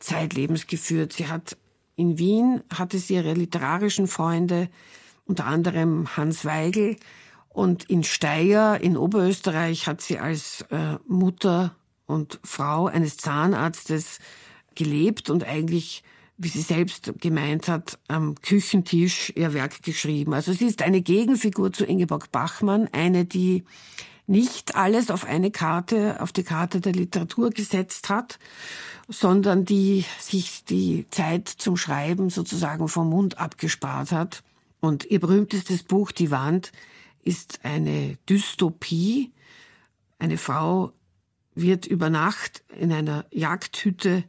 Speaker 4: zeitlebens geführt. Sie hat in Wien hatte sie ihre literarischen Freunde, unter anderem Hans Weigel, und in Steyr in Oberösterreich hat sie als äh, Mutter und Frau eines Zahnarztes gelebt und eigentlich wie sie selbst gemeint hat, am Küchentisch ihr Werk geschrieben. Also sie ist eine Gegenfigur zu Ingeborg Bachmann, eine, die nicht alles auf eine Karte, auf die Karte der Literatur gesetzt hat, sondern die sich die Zeit zum Schreiben sozusagen vom Mund abgespart hat. Und ihr berühmtestes Buch, Die Wand, ist eine Dystopie. Eine Frau wird über Nacht in einer Jagdhütte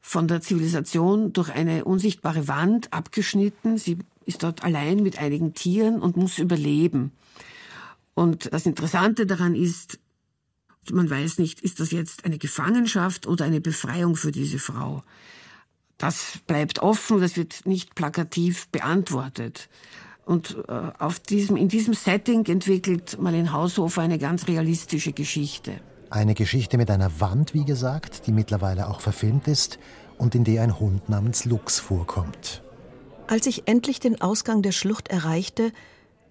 Speaker 4: von der Zivilisation durch eine unsichtbare Wand abgeschnitten. Sie ist dort allein mit einigen Tieren und muss überleben. Und das Interessante daran ist, man weiß nicht, ist das jetzt eine Gefangenschaft oder eine Befreiung für diese Frau. Das bleibt offen, das wird nicht plakativ beantwortet. Und äh, auf diesem, in diesem Setting entwickelt Marlene Haushofer eine ganz realistische Geschichte.
Speaker 2: Eine Geschichte mit einer Wand, wie gesagt, die mittlerweile auch verfilmt ist und in der ein Hund namens Lux vorkommt.
Speaker 6: Als ich endlich den Ausgang der Schlucht erreichte,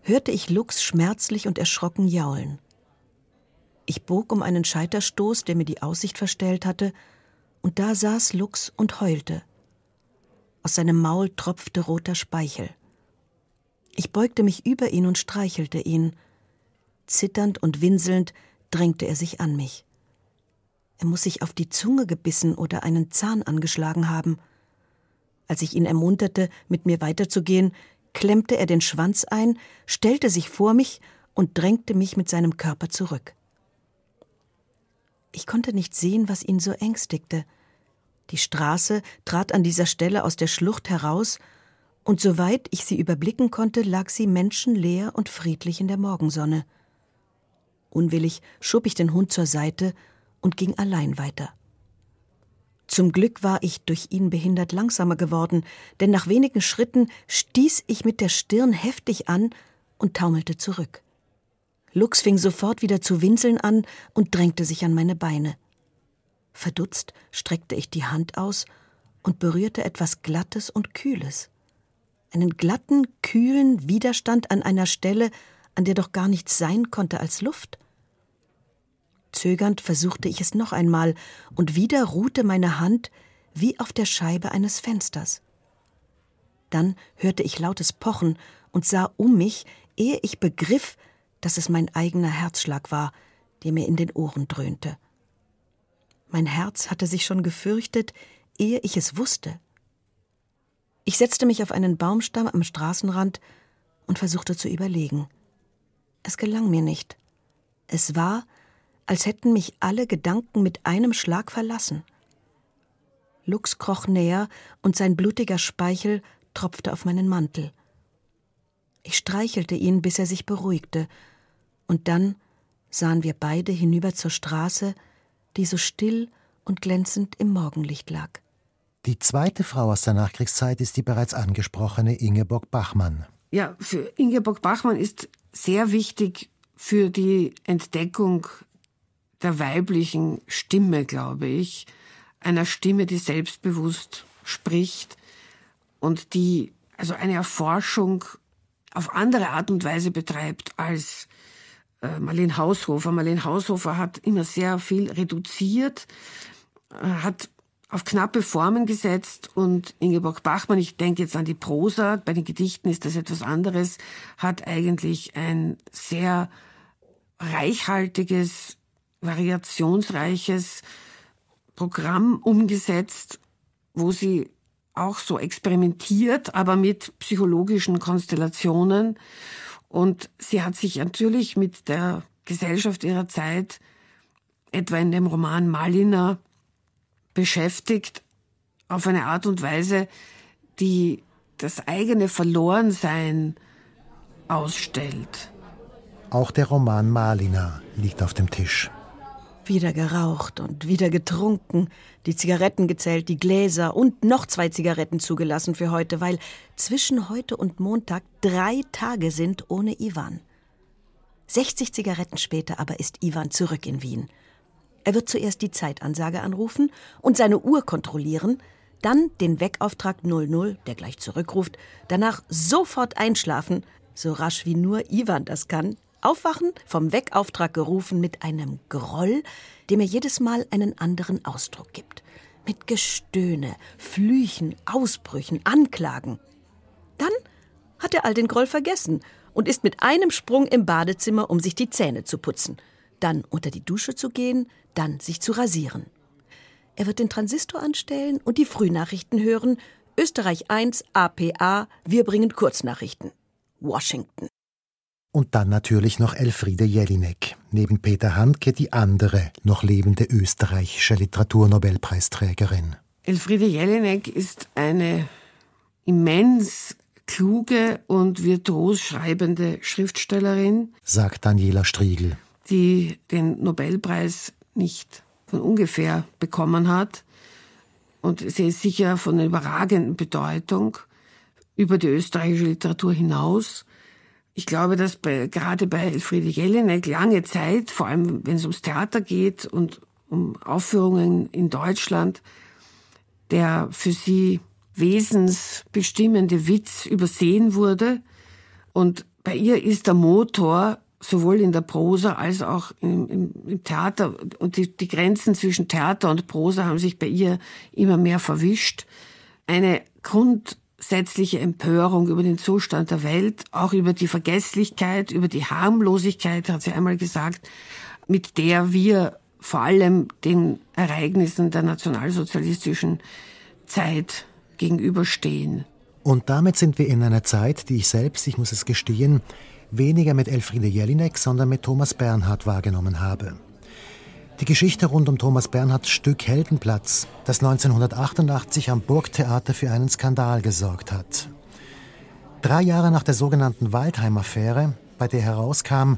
Speaker 6: hörte ich Lux schmerzlich und erschrocken jaulen. Ich bog um einen Scheiterstoß, der mir die Aussicht verstellt hatte, und da saß Lux und heulte. Aus seinem Maul tropfte roter Speichel. Ich beugte mich über ihn und streichelte ihn. Zitternd und winselnd drängte er sich an mich. Er muss sich auf die Zunge gebissen oder einen Zahn angeschlagen haben. Als ich ihn ermunterte, mit mir weiterzugehen, klemmte er den Schwanz ein, stellte sich vor mich und drängte mich mit seinem Körper zurück. Ich konnte nicht sehen, was ihn so ängstigte. Die Straße trat an dieser Stelle aus der Schlucht heraus, und soweit ich sie überblicken konnte, lag sie menschenleer und friedlich in der Morgensonne. Unwillig schob ich den Hund zur Seite und ging allein weiter. Zum Glück war ich durch ihn behindert langsamer geworden, denn nach wenigen Schritten stieß ich mit der Stirn heftig an und taumelte zurück. Lux fing sofort wieder zu winseln an und drängte sich an meine Beine. Verdutzt streckte ich die Hand aus und berührte etwas Glattes und Kühles. Einen glatten, kühlen Widerstand an einer Stelle, an der doch gar nichts sein konnte als Luft. Zögernd versuchte ich es noch einmal, und wieder ruhte meine Hand wie auf der Scheibe eines Fensters. Dann hörte ich lautes Pochen und sah um mich, ehe ich begriff, dass es mein eigener Herzschlag war, der mir in den Ohren dröhnte. Mein Herz hatte sich schon gefürchtet, ehe ich es wusste. Ich setzte mich auf einen Baumstamm am Straßenrand und versuchte zu überlegen. Es gelang mir nicht. Es war, als hätten mich alle Gedanken mit einem Schlag verlassen. Lux kroch näher und sein blutiger Speichel tropfte auf meinen Mantel. Ich streichelte ihn, bis er sich beruhigte, und dann sahen wir beide hinüber zur Straße, die so still und glänzend im Morgenlicht lag.
Speaker 2: Die zweite Frau aus der Nachkriegszeit ist die bereits angesprochene Ingeborg Bachmann.
Speaker 4: Ja, für Ingeborg Bachmann ist sehr wichtig für die Entdeckung der weiblichen Stimme, glaube ich, einer Stimme, die selbstbewusst spricht und die also eine Erforschung auf andere Art und Weise betreibt als äh, Marlene Haushofer. Marlene Haushofer hat immer sehr viel reduziert, äh, hat auf knappe Formen gesetzt und Ingeborg Bachmann, ich denke jetzt an die Prosa, bei den Gedichten ist das etwas anderes, hat eigentlich ein sehr reichhaltiges variationsreiches Programm umgesetzt, wo sie auch so experimentiert, aber mit psychologischen Konstellationen. Und sie hat sich natürlich mit der Gesellschaft ihrer Zeit, etwa in dem Roman Malina, beschäftigt, auf eine Art und Weise, die das eigene Verlorensein ausstellt.
Speaker 2: Auch der Roman Malina liegt auf dem Tisch.
Speaker 6: Wieder geraucht und wieder getrunken, die Zigaretten gezählt, die Gläser und noch zwei Zigaretten zugelassen für heute, weil zwischen heute und Montag drei Tage sind ohne Ivan. 60 Zigaretten später aber ist Ivan zurück in Wien. Er wird zuerst die Zeitansage anrufen und seine Uhr kontrollieren, dann den Weckauftrag 00, der gleich zurückruft, danach sofort einschlafen, so rasch wie nur Ivan das kann, aufwachen, vom Weckauftrag gerufen mit einem Groll, dem er jedes Mal einen anderen Ausdruck gibt. Mit Gestöhne, Flüchen, Ausbrüchen, Anklagen. Dann hat er all den Groll vergessen und ist mit einem Sprung im Badezimmer, um sich die Zähne zu putzen, dann unter die Dusche zu gehen, dann sich zu rasieren. Er wird den Transistor anstellen und die Frühnachrichten hören. Österreich 1, APA, wir bringen Kurznachrichten. Washington.
Speaker 2: Und dann natürlich noch Elfriede Jelinek, neben Peter Handke die andere noch lebende österreichische Literaturnobelpreisträgerin.
Speaker 4: Elfriede Jelinek ist eine immens kluge und virtuos schreibende Schriftstellerin,
Speaker 2: sagt Daniela Striegel,
Speaker 4: die den Nobelpreis nicht von ungefähr bekommen hat. Und sie ist sicher von einer überragenden Bedeutung über die österreichische Literatur hinaus. Ich glaube, dass bei, gerade bei Elfriede Jelinek lange Zeit, vor allem wenn es ums Theater geht und um Aufführungen in Deutschland, der für sie wesensbestimmende Witz übersehen wurde. Und bei ihr ist der Motor sowohl in der Prosa als auch im, im, im Theater. Und die, die Grenzen zwischen Theater und Prosa haben sich bei ihr immer mehr verwischt. Eine grundsätzliche Empörung über den Zustand der Welt, auch über die Vergesslichkeit, über die Harmlosigkeit, hat sie einmal gesagt, mit der wir vor allem den Ereignissen der nationalsozialistischen Zeit gegenüberstehen.
Speaker 2: Und damit sind wir in einer Zeit, die ich selbst, ich muss es gestehen, weniger mit Elfriede Jelinek, sondern mit Thomas Bernhard wahrgenommen habe. Die Geschichte rund um Thomas Bernhards Stück Heldenplatz, das 1988 am Burgtheater für einen Skandal gesorgt hat. Drei Jahre nach der sogenannten Waldheim-Affäre, bei der herauskam,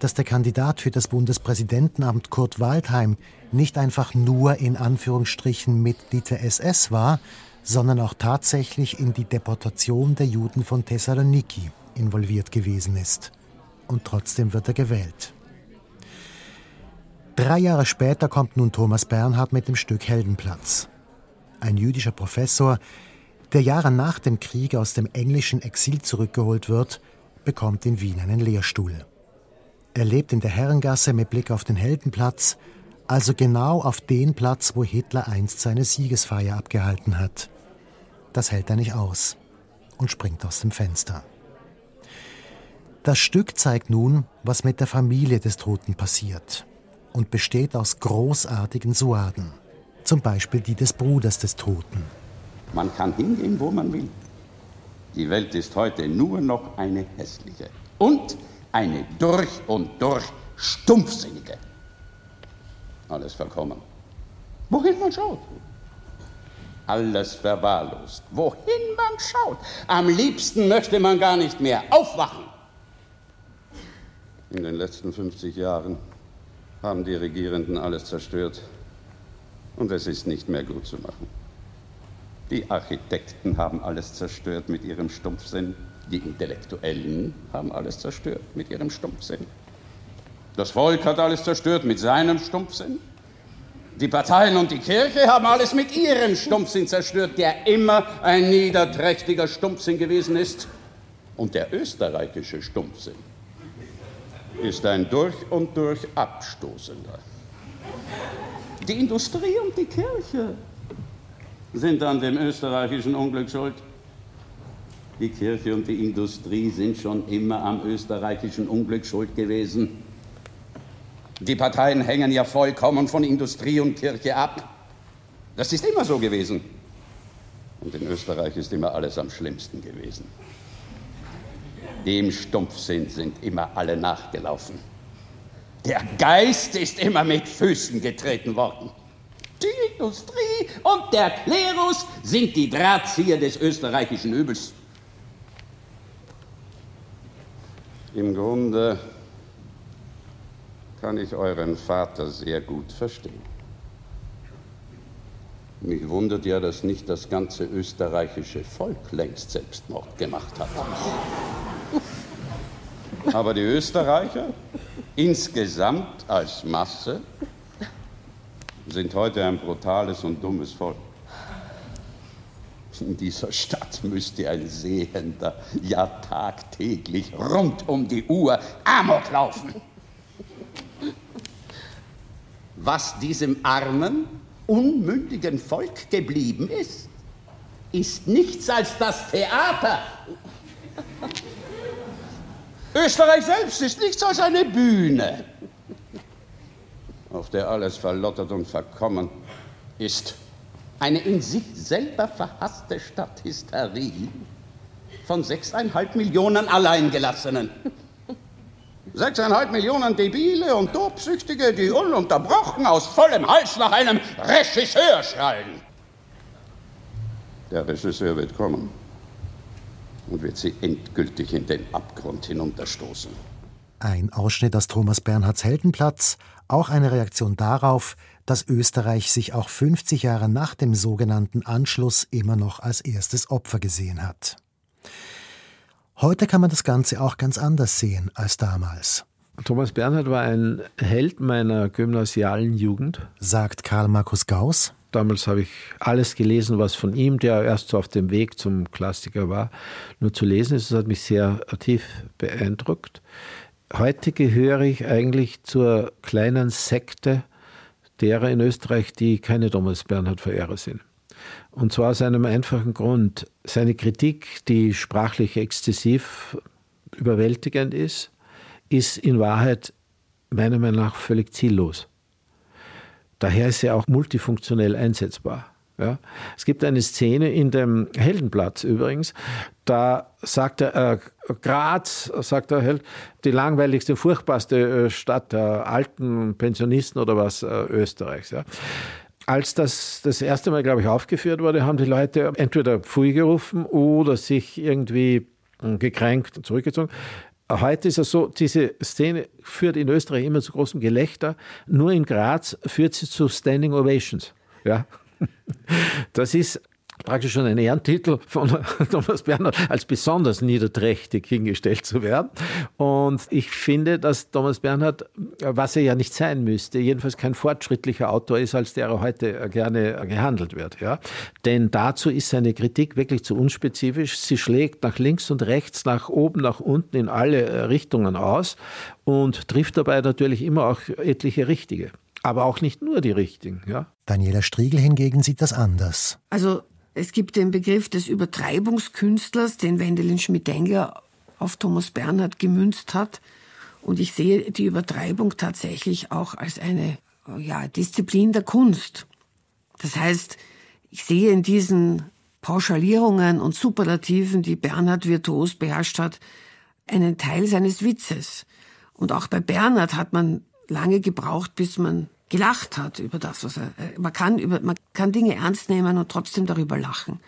Speaker 2: dass der Kandidat für das Bundespräsidentenamt Kurt Waldheim nicht einfach nur in Anführungsstrichen Mitglied der SS war, sondern auch tatsächlich in die Deportation der Juden von Thessaloniki involviert gewesen ist. Und trotzdem wird er gewählt. Drei Jahre später kommt nun Thomas Bernhard mit dem Stück Heldenplatz. Ein jüdischer Professor, der Jahre nach dem Krieg aus dem englischen Exil zurückgeholt wird, bekommt in Wien einen Lehrstuhl. Er lebt in der Herrengasse mit Blick auf den Heldenplatz, also genau auf den Platz, wo Hitler einst seine Siegesfeier abgehalten hat. Das hält er nicht aus und springt aus dem Fenster. Das Stück zeigt nun, was mit der Familie des Toten passiert und besteht aus großartigen Suaden, zum Beispiel die des Bruders des Toten.
Speaker 8: Man kann hingehen, wo man will. Die Welt ist heute nur noch eine hässliche und eine durch und durch stumpfsinnige. Alles verkommen. Wohin man schaut. Alles verwahrlost. Wohin man schaut. Am liebsten möchte man gar nicht mehr aufwachen. In den letzten 50 Jahren haben die Regierenden alles zerstört und es ist nicht mehr gut zu machen. Die Architekten haben alles zerstört mit ihrem Stumpfsinn. Die Intellektuellen haben alles zerstört mit ihrem Stumpfsinn. Das Volk hat alles zerstört mit seinem Stumpfsinn. Die Parteien und die Kirche haben alles mit ihrem Stumpfsinn zerstört, der immer ein niederträchtiger Stumpfsinn gewesen ist. Und der österreichische Stumpfsinn ist ein durch und durch abstoßender. Die Industrie und die Kirche sind an dem österreichischen Unglück schuld. Die Kirche und die Industrie sind schon immer am österreichischen Unglück schuld gewesen. Die Parteien hängen ja vollkommen von Industrie und Kirche ab. Das ist immer so gewesen. Und in Österreich ist immer alles am schlimmsten gewesen. Dem Stumpfsinn sind immer alle nachgelaufen. Der Geist ist immer mit Füßen getreten worden. Die Industrie und der Klerus sind die Drahtzieher des österreichischen Übels. Im Grunde kann ich euren Vater sehr gut verstehen. Mich wundert ja, dass nicht das ganze österreichische Volk längst Selbstmord gemacht hat. Aber die Österreicher insgesamt als Masse sind heute ein brutales und dummes Volk. In dieser Stadt müsste ein Sehender ja tagtäglich rund um die Uhr Amok laufen. Was diesem armen, unmündigen Volk geblieben ist, ist nichts als das Theater. Österreich selbst ist nichts als eine Bühne, auf der alles verlottert und verkommen ist. Eine in sich selber verhasste Stadthysterie von sechseinhalb Millionen Alleingelassenen. Sechseinhalb Millionen Debile und Tobsüchtige, die ununterbrochen aus vollem Hals nach einem Regisseur schreien. Der Regisseur wird kommen und wird sie endgültig in den Abgrund hinunterstoßen.
Speaker 2: Ein Ausschnitt aus Thomas Bernhards Heldenplatz, auch eine Reaktion darauf, dass Österreich sich auch 50 Jahre nach dem sogenannten Anschluss immer noch als erstes Opfer gesehen hat. Heute kann man das Ganze auch ganz anders sehen als damals.
Speaker 5: Thomas Bernhard war ein Held meiner gymnasialen Jugend,
Speaker 2: sagt Karl Markus Gauss.
Speaker 5: Damals habe ich alles gelesen, was von ihm, der erst so auf dem Weg zum Klassiker war, nur zu lesen ist. Das hat mich sehr tief beeindruckt. Heute gehöre ich eigentlich zur kleinen Sekte derer in Österreich, die keine Thomas Bernhard-Verehrer sind. Und zwar aus einem einfachen Grund. Seine Kritik, die sprachlich exzessiv überwältigend ist, ist in Wahrheit meiner Meinung nach völlig ziellos. Daher ist er auch multifunktionell einsetzbar. Ja. Es gibt eine Szene in dem Heldenplatz übrigens, da sagt er, äh, Graz, sagt der Held, die langweiligste, furchtbarste äh, Stadt der alten Pensionisten oder was äh, Österreichs. Ja. Als das das erste Mal, glaube ich, aufgeführt wurde, haben die Leute entweder Pfui gerufen oder sich irgendwie äh, gekränkt und zurückgezogen. Heute ist es so, diese Szene führt in Österreich immer zu großem Gelächter. Nur in Graz führt sie zu Standing Ovations. Ja. Das ist praktisch schon ein Ehrentitel von Thomas Bernhard als besonders niederträchtig hingestellt zu werden. Und ich finde, dass Thomas Bernhard, was er ja nicht sein müsste, jedenfalls kein fortschrittlicher Autor ist, als der er heute gerne gehandelt wird. Ja? Denn dazu ist seine Kritik wirklich zu unspezifisch. Sie schlägt nach links und rechts, nach oben, nach unten in alle Richtungen aus und trifft dabei natürlich immer auch etliche richtige aber auch nicht nur die richtigen. Ja?
Speaker 2: Daniela Striegel hingegen sieht das anders.
Speaker 4: Also es gibt den Begriff des Übertreibungskünstlers, den Wendelin Schmidt-Engler auf Thomas Bernhard gemünzt hat. Und ich sehe die Übertreibung tatsächlich auch als eine ja, Disziplin der Kunst. Das heißt, ich sehe in diesen Pauschalierungen und Superlativen, die Bernhard virtuos beherrscht hat, einen Teil seines Witzes. Und auch bei Bernhard hat man lange gebraucht, bis man gelacht hat über das, was er. Äh, man kann über, man kann Dinge ernst nehmen und trotzdem darüber lachen.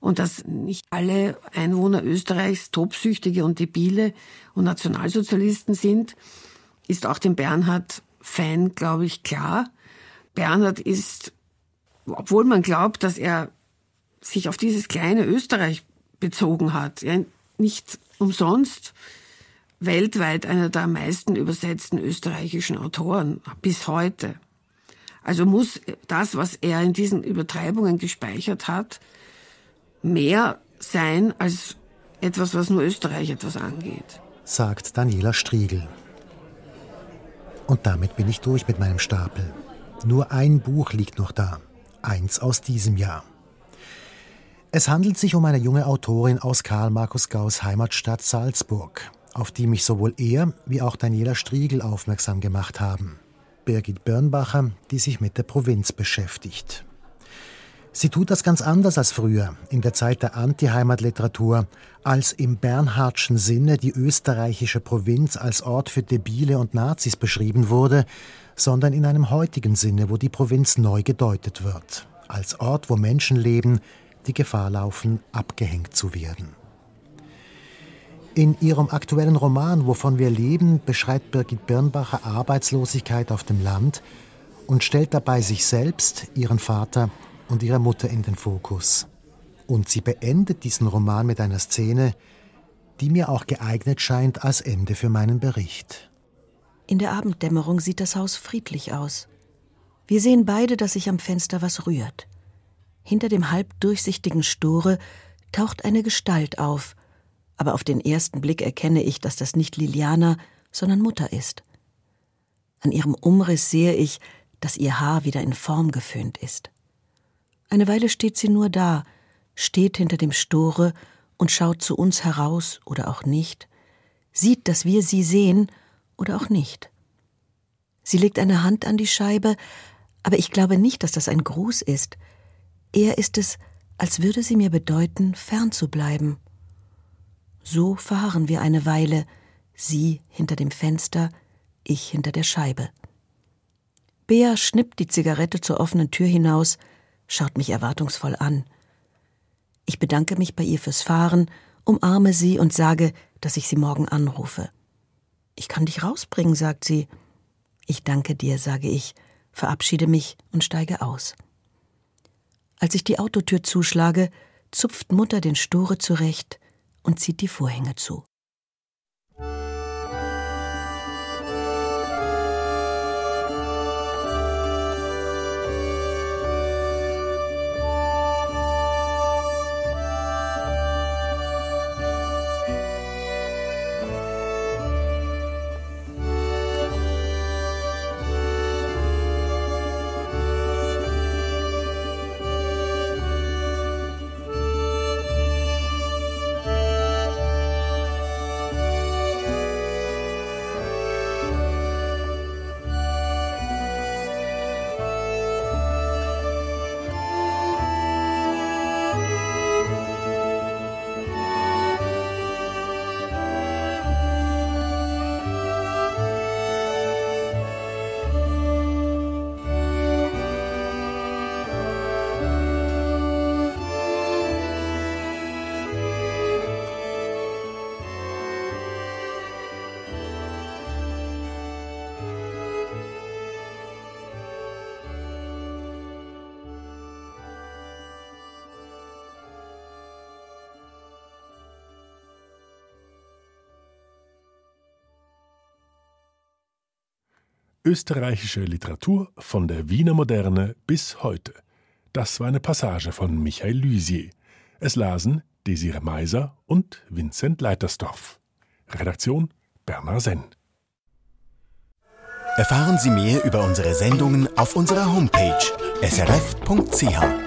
Speaker 4: Und dass nicht alle Einwohner Österreichs Tobsüchtige und Debile und Nationalsozialisten sind, ist auch dem Bernhard-Fan, glaube ich, klar. Bernhard ist, obwohl man glaubt, dass er sich auf dieses kleine Österreich bezogen hat, ja, nicht umsonst weltweit einer der am meisten übersetzten österreichischen Autoren bis heute. Also muss das, was er in diesen Übertreibungen gespeichert hat, mehr sein als etwas, was nur Österreich etwas angeht.
Speaker 2: Sagt Daniela Striegel. Und damit bin ich durch mit meinem Stapel. Nur ein Buch liegt noch da. Eins aus diesem Jahr. Es handelt sich um eine junge Autorin aus Karl Markus Gauss Heimatstadt Salzburg auf die mich sowohl er wie auch Daniela Striegel aufmerksam gemacht haben. Birgit Birnbacher, die sich mit der Provinz beschäftigt. Sie tut das ganz anders als früher, in der Zeit der Anti-Heimatliteratur, als im Bernhardschen Sinne die österreichische Provinz als Ort für Debile und Nazis beschrieben wurde, sondern in einem heutigen Sinne, wo die Provinz neu gedeutet wird, als Ort, wo Menschen leben, die Gefahr laufen, abgehängt zu werden. In ihrem aktuellen Roman Wovon wir leben beschreibt Birgit Birnbacher Arbeitslosigkeit auf dem Land und stellt dabei sich selbst, ihren Vater und ihre Mutter in den Fokus. Und sie beendet diesen Roman mit einer Szene, die mir auch geeignet scheint als Ende für meinen Bericht.
Speaker 6: In der Abenddämmerung sieht das Haus friedlich aus. Wir sehen beide, dass sich am Fenster was rührt. Hinter dem halb durchsichtigen Store taucht eine Gestalt auf, aber auf den ersten Blick erkenne ich, dass das nicht Liliana, sondern Mutter ist. An ihrem Umriss sehe ich, dass ihr Haar wieder in Form geföhnt ist. Eine Weile steht sie nur da, steht hinter dem Store und schaut zu uns heraus oder auch nicht, sieht, dass wir sie sehen oder auch nicht. Sie legt eine Hand an die Scheibe, aber ich glaube nicht, dass das ein Gruß ist. Eher ist es, als würde sie mir bedeuten, fern zu bleiben. So verharren wir eine Weile, sie hinter dem Fenster, ich hinter der Scheibe. Bea schnippt die Zigarette zur offenen Tür hinaus, schaut mich erwartungsvoll an. Ich bedanke mich bei ihr fürs Fahren, umarme sie und sage, dass ich sie morgen anrufe. Ich kann dich rausbringen, sagt sie. Ich danke dir, sage ich, verabschiede mich und steige aus. Als ich die Autotür zuschlage, zupft Mutter den Store zurecht und zieht die Vorhänge zu.
Speaker 1: Österreichische Literatur von der Wiener Moderne bis heute. Das war eine Passage von Michael Lysier. Es lasen Desire Meiser und Vincent Leitersdorf. Redaktion Bernhard Senn.
Speaker 9: Erfahren Sie mehr über unsere Sendungen auf unserer Homepage srf.ch.